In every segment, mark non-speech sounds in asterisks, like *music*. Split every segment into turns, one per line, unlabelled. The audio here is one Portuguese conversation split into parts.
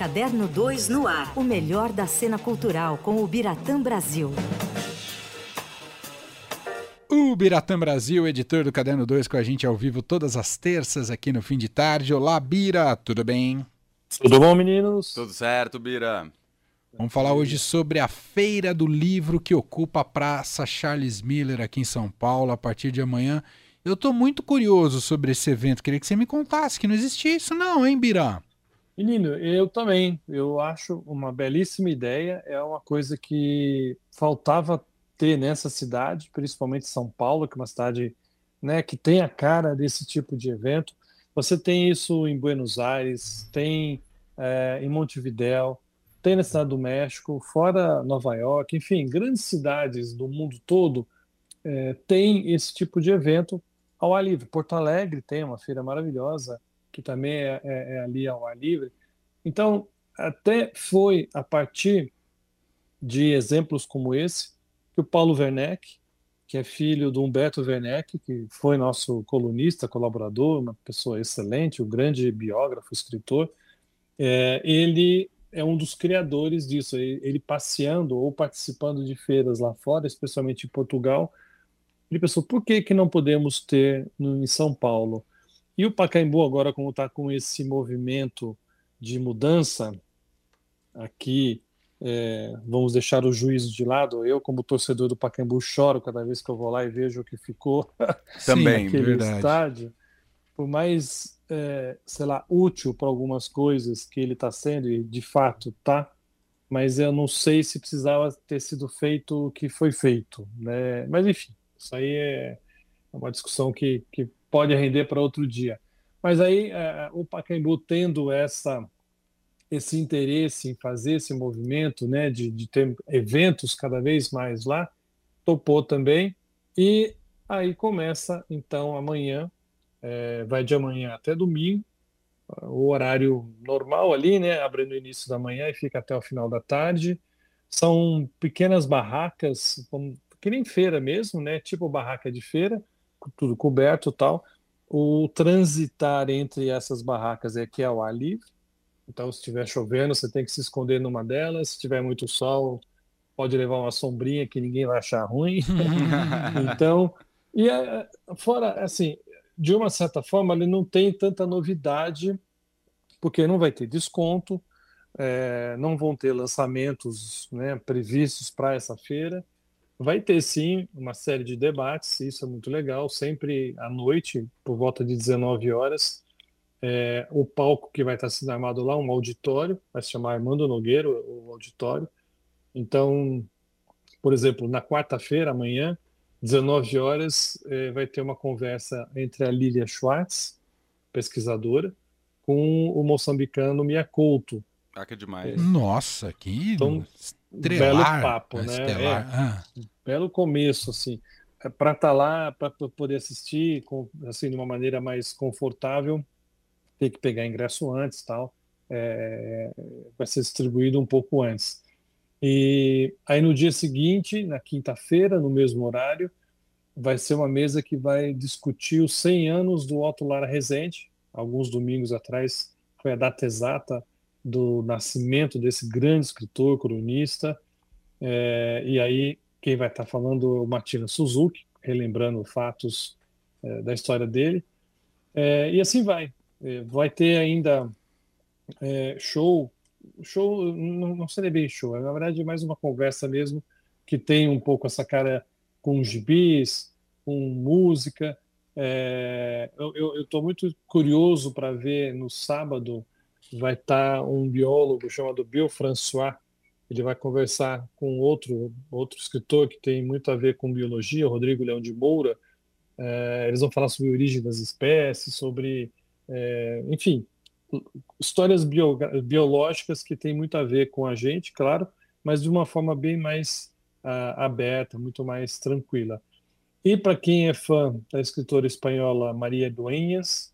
Caderno 2 no ar. O melhor da cena cultural com o Biratã Brasil.
O Biratã Brasil, editor do Caderno 2, com a gente ao vivo todas as terças aqui no fim de tarde. Olá, Bira, tudo bem?
Tudo bom, meninos?
Tudo certo, Bira.
Vamos falar hoje sobre a Feira do Livro que ocupa a Praça Charles Miller aqui em São Paulo a partir de amanhã. Eu estou muito curioso sobre esse evento. Queria que você me contasse que não existia isso não, hein, Bira?
Menino, eu também. Eu acho uma belíssima ideia. É uma coisa que faltava ter nessa cidade, principalmente São Paulo, que é uma cidade né, que tem a cara desse tipo de evento. Você tem isso em Buenos Aires, tem é, em Montevidéu, tem na cidade do México, fora Nova York, enfim, grandes cidades do mundo todo é, tem esse tipo de evento ao ar livre. Porto Alegre tem uma feira maravilhosa que também é, é, é ali ao ar livre. Então, até foi a partir de exemplos como esse que o Paulo Werneck, que é filho do Humberto Werneck, que foi nosso colunista, colaborador, uma pessoa excelente, um grande biógrafo, escritor, é, ele é um dos criadores disso. Ele, passeando ou participando de feiras lá fora, especialmente em Portugal, ele pensou, por que, que não podemos ter em São Paulo? E o Pacaembu agora, como está com esse movimento de mudança, aqui é, vamos deixar o juízo de lado. Eu, como torcedor do Pacaembu, choro cada vez que eu vou lá e vejo o que ficou *laughs* *laughs*
também
naquele estádio. Por mais, é, sei lá, útil para algumas coisas que ele está sendo, e de fato tá, mas eu não sei se precisava ter sido feito o que foi feito. Né? Mas enfim, isso aí é uma discussão que, que pode render para outro dia. Mas aí é, o Pacaembu tendo essa esse interesse em fazer esse movimento, né, de, de ter eventos cada vez mais lá, topou também. E aí começa, então, amanhã, é, vai de amanhã até domingo, o horário normal ali, né, abre no início da manhã e fica até o final da tarde. São pequenas barracas, como, que nem feira mesmo, né, tipo barraca de feira, tudo coberto tal. O transitar entre essas barracas é que é ao ar livre, então, se estiver chovendo, você tem que se esconder numa delas. Se tiver muito sol, pode levar uma sombrinha que ninguém vai achar ruim. *laughs* então, e é, fora, assim, de uma certa forma, ele não tem tanta novidade, porque não vai ter desconto, é, não vão ter lançamentos né, previstos para essa feira. Vai ter sim uma série de debates, isso é muito legal, sempre à noite, por volta de 19 horas é, o palco que vai estar sendo armado lá, um auditório, vai se chamar Armando Nogueira, o auditório. Então, por exemplo, na quarta-feira, amanhã, 19 horas, é, vai ter uma conversa entre a Lilia Schwartz, pesquisadora, com o moçambicano Mia Couto.
Ah, que demais.
É. Nossa, que
então,
estrelar,
belo papo, né?
É, ah.
Belo começo, assim. É, para estar tá lá, para poder assistir, com, assim, de uma maneira mais confortável, ter que pegar ingresso antes tal, é, vai ser distribuído um pouco antes. E aí no dia seguinte, na quinta-feira, no mesmo horário, vai ser uma mesa que vai discutir os 100 anos do Otto Lara Rezende. Alguns domingos atrás foi a data exata do nascimento desse grande escritor, cronista. É, e aí quem vai estar falando é o Martina Suzuki, relembrando fatos é, da história dele. É, e assim vai. É, vai ter ainda é, show, show não, não seria bem show, é na verdade mais uma conversa mesmo que tem um pouco essa cara com gibis, com música. É, eu estou muito curioso para ver no sábado vai estar um biólogo chamado Bill François. Ele vai conversar com outro outro escritor que tem muito a ver com biologia, Rodrigo Leão de Moura. É, eles vão falar sobre a origem das espécies, sobre é, enfim, histórias bio, biológicas que têm muito a ver com a gente, claro, mas de uma forma bem mais uh, aberta, muito mais tranquila. E para quem é fã da escritora espanhola Maria Dueñas,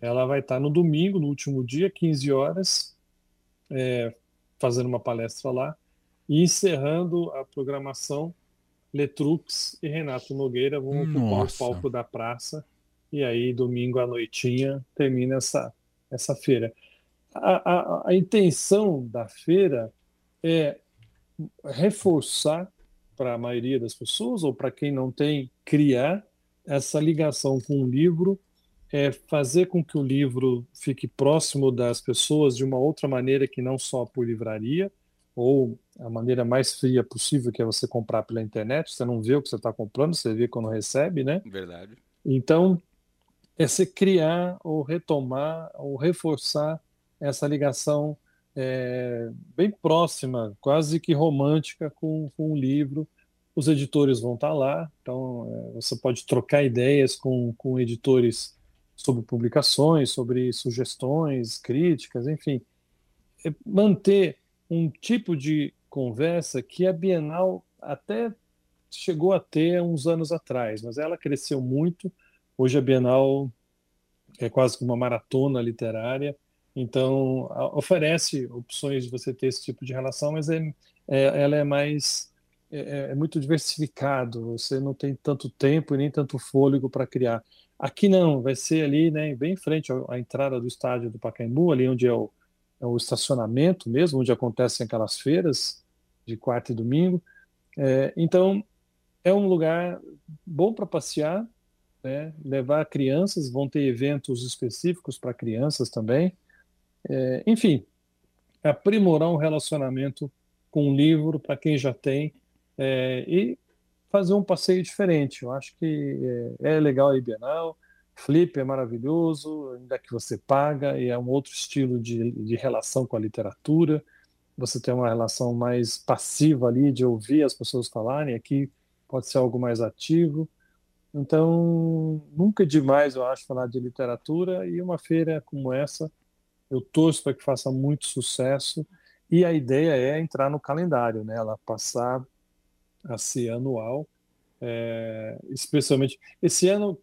ela vai estar no domingo, no último dia, 15 horas, é, fazendo uma palestra lá, e encerrando a programação, Letrux e Renato Nogueira vão ocupar o palco da praça e aí domingo à noitinha termina essa, essa feira. a, a, a intenção da feira é reforçar para a maioria das pessoas, ou para quem não tem, criar essa ligação com o livro, é fazer com que o livro fique próximo das pessoas de uma outra maneira que não só por livraria, ou a maneira mais fria possível, que é você comprar pela internet, você não vê o que você está comprando, você vê quando recebe, né?
Verdade.
Então, é se criar ou retomar ou reforçar essa ligação é, bem próxima, quase que romântica com, com o livro. Os editores vão estar lá, então é, você pode trocar ideias com, com editores sobre publicações, sobre sugestões, críticas, enfim. É manter um tipo de conversa que a Bienal até chegou a ter uns anos atrás, mas ela cresceu muito. Hoje a Bienal é quase que uma maratona literária então, oferece opções de você ter esse tipo de relação, mas é, é ela é mais é, é, é, muito diversificado. Você não tem tanto tempo e nem tanto fôlego para criar. Aqui não, vai ser ali, né, bem em frente à, entrada do estádio do Pacaembu, ali onde é o, é o estacionamento mesmo, onde acontecem aquelas feiras de quarta e domingo. É, então, é um lugar bom para passear, né, levar crianças, vão ter eventos específicos para crianças também. É, enfim, aprimorar um relacionamento com um livro para quem já tem é, e fazer um passeio diferente. Eu acho que é, é legal a Bienal, Flip é maravilhoso, ainda que você paga, e é um outro estilo de, de relação com a literatura. Você tem uma relação mais passiva ali, de ouvir as pessoas falarem. Aqui pode ser algo mais ativo. Então, nunca é demais, eu acho, falar de literatura, e uma feira como essa eu torço para que faça muito sucesso e a ideia é entrar no calendário, né? Ela passar a ser anual, é, especialmente esse ano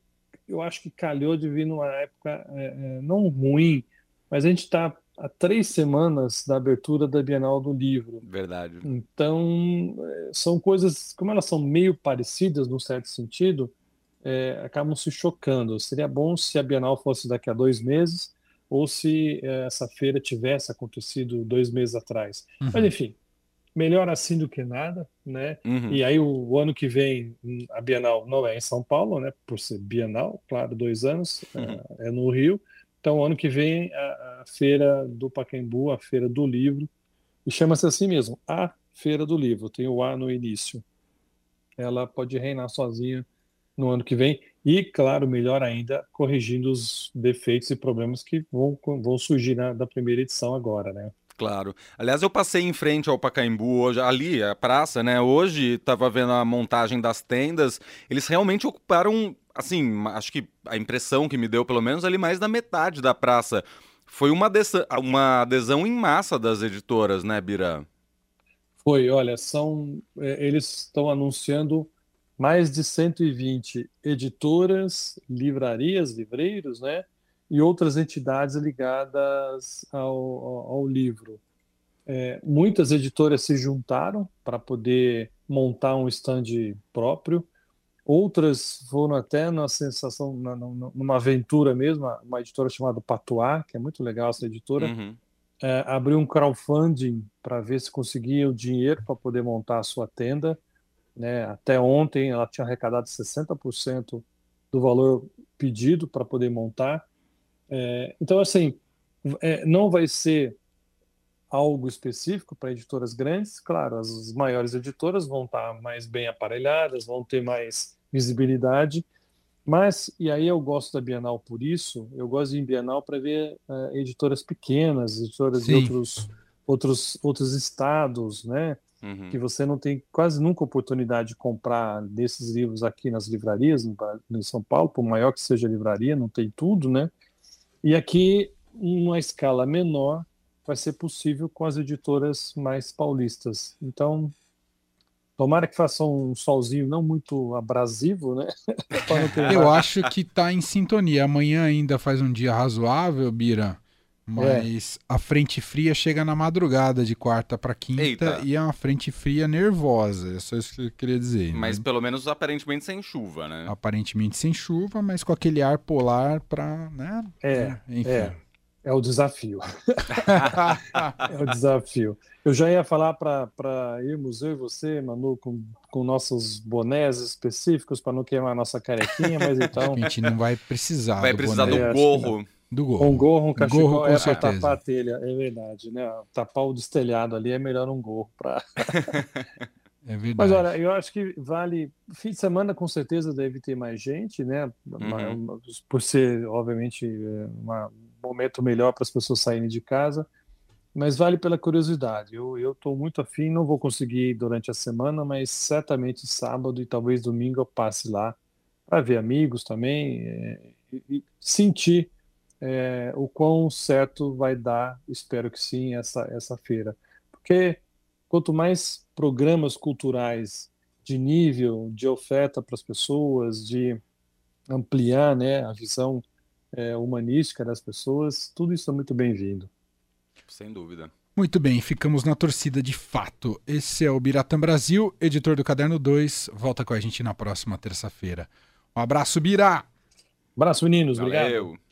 eu acho que calhou de vir numa época é, é não ruim, mas a gente está há três semanas da abertura da Bienal do Livro.
Verdade.
Então é, são coisas como elas são meio parecidas num certo sentido, é, acabam se chocando. Seria bom se a Bienal fosse daqui a dois meses ou se eh, essa feira tivesse acontecido dois meses atrás. Uhum. Mas enfim, melhor assim do que nada, né? Uhum. E aí o, o, ano que vem a Bienal não é em São Paulo, né? Por ser Bienal, claro, dois anos uhum. é, é, no Rio. Então o ano que vem a, a feira do Pacaembu, a feira do livro, e chama-se assim mesmo, a feira do livro. Tem o A no início. Ela pode reinar sozinha no ano que vem. E, claro, melhor ainda, corrigindo os defeitos e problemas que vão, vão surgir na, da primeira edição agora, né?
Claro. Aliás, eu passei em frente ao Pacaembu hoje, ali, a praça, né? Hoje estava vendo a montagem das tendas. Eles realmente ocuparam, assim, acho que a impressão que me deu, pelo menos, ali mais da metade da praça. Foi uma adesão, uma adesão em massa das editoras, né, Bira?
Foi, olha, são. É, eles estão anunciando mais de 120 editoras, livrarias, livreiros, né? E outras entidades ligadas ao, ao, ao livro. É, muitas editoras se juntaram para poder montar um stand próprio. Outras foram até na sensação, na, numa aventura mesmo, uma editora chamada Patois, que é muito legal essa editora, uhum. é, abriu um crowdfunding para ver se conseguia o dinheiro para poder montar a sua tenda. Né? Até ontem ela tinha arrecadado 60% do valor pedido para poder montar. É, então, assim, é, não vai ser algo específico para editoras grandes. Claro, as maiores editoras vão estar mais bem aparelhadas, vão ter mais visibilidade. Mas, e aí eu gosto da Bienal por isso, eu gosto de Bienal para ver uh, editoras pequenas, editoras Sim. de outros, outros, outros estados, né? uhum. que você não tem quase nunca oportunidade de comprar desses livros aqui nas livrarias, no, São Paulo, por maior que seja a livraria, não tem tudo, né? E aqui, em uma escala menor, vai ser possível com as editoras mais paulistas. Então, Tomara que faça um solzinho não muito abrasivo, né? *laughs*
Eu acho que está em sintonia. Amanhã ainda faz um dia razoável, Bira. Mas é. a frente fria chega na madrugada de quarta para quinta Eita. e é uma frente fria nervosa. É só isso que eu queria dizer.
Mas né? pelo menos aparentemente sem chuva, né?
Aparentemente sem chuva, mas com aquele ar polar para, né?
É, é enfim. É. É o desafio. *laughs* é o desafio. Eu já ia falar para irmos, eu e você, Manu, com, com nossos bonés específicos para não queimar a nossa carequinha, mas então.
A gente não vai precisar.
Vai
do
precisar
boné.
do gorro.
Do gorro.
Um gorro, um cachecol
gorro, com
é para
certeza.
tapar a telha, é verdade, né? Tapar o destelhado ali é melhor um gorro para. *laughs*
É verdade.
Mas olha, eu acho que vale. Fim de semana com certeza deve ter mais gente, né?
Uhum.
Por ser, obviamente, é, um momento melhor para as pessoas saírem de casa. Mas vale pela curiosidade. Eu estou muito afim, não vou conseguir ir durante a semana, mas certamente sábado e talvez domingo eu passe lá para ver amigos também é, e, e sentir é, o quão certo vai dar, espero que sim, essa, essa feira. Porque quanto mais programas culturais de nível, de oferta para as pessoas, de ampliar né, a visão é, humanística das pessoas, tudo isso é muito bem-vindo.
Sem dúvida.
Muito bem, ficamos na torcida de fato. Esse é o Biratã Brasil, editor do Caderno 2. Volta com a gente na próxima terça-feira. Um abraço, Bira!
Abraço, meninos. Obrigado.
Valeu.